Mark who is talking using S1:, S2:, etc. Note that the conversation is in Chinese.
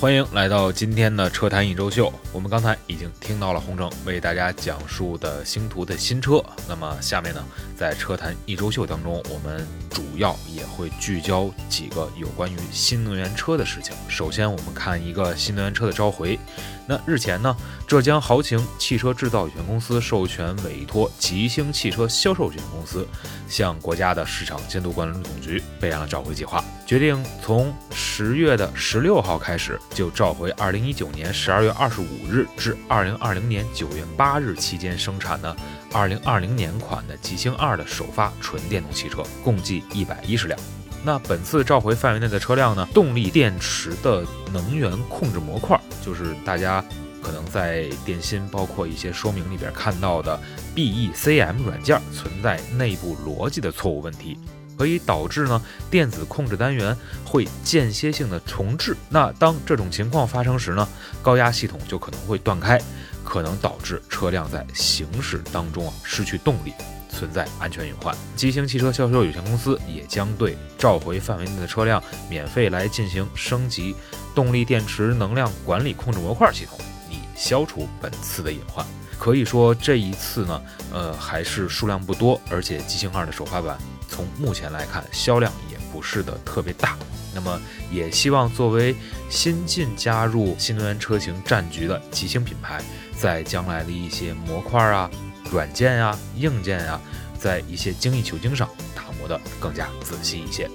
S1: 欢迎来到今天的车坛一周秀。我们刚才已经听到了洪城为大家讲述的星途的新车。那么下面呢，在车坛一周秀当中，我们主要也会聚焦几个有关于新能源车的事情。首先，我们看一个新能源车的召回。那日前呢，浙江豪情汽车制造有限公司授权委托吉星汽车销售有限公司，向国家的市场监督管理总局备案了召回计划，决定从十月的十六号开始，就召回二零一九年十二月二十五日至二零二零年九月八日期间生产的二零二零年款的极星二的首发纯电动汽车，共计一百一十辆。那本次召回范围内的车辆呢，动力电池的能源控制模块，就是大家可能在电芯包括一些说明里边看到的 BECM 软件存在内部逻辑的错误问题，可以导致呢电子控制单元会间歇性的重置。那当这种情况发生时呢，高压系统就可能会断开，可能导致车辆在行驶当中啊失去动力。存在安全隐患，吉星汽车销售有限公司也将对召回范围内的车辆免费来进行升级动力电池能量管理控制模块系统，以消除本次的隐患。可以说这一次呢，呃，还是数量不多，而且吉星二的首发版从目前来看销量也不是的特别大。那么也希望作为新进加入新能源车型战局的吉星品牌，在将来的一些模块啊。软件啊、硬件啊，在一些精益求精上打磨的更加仔细一些。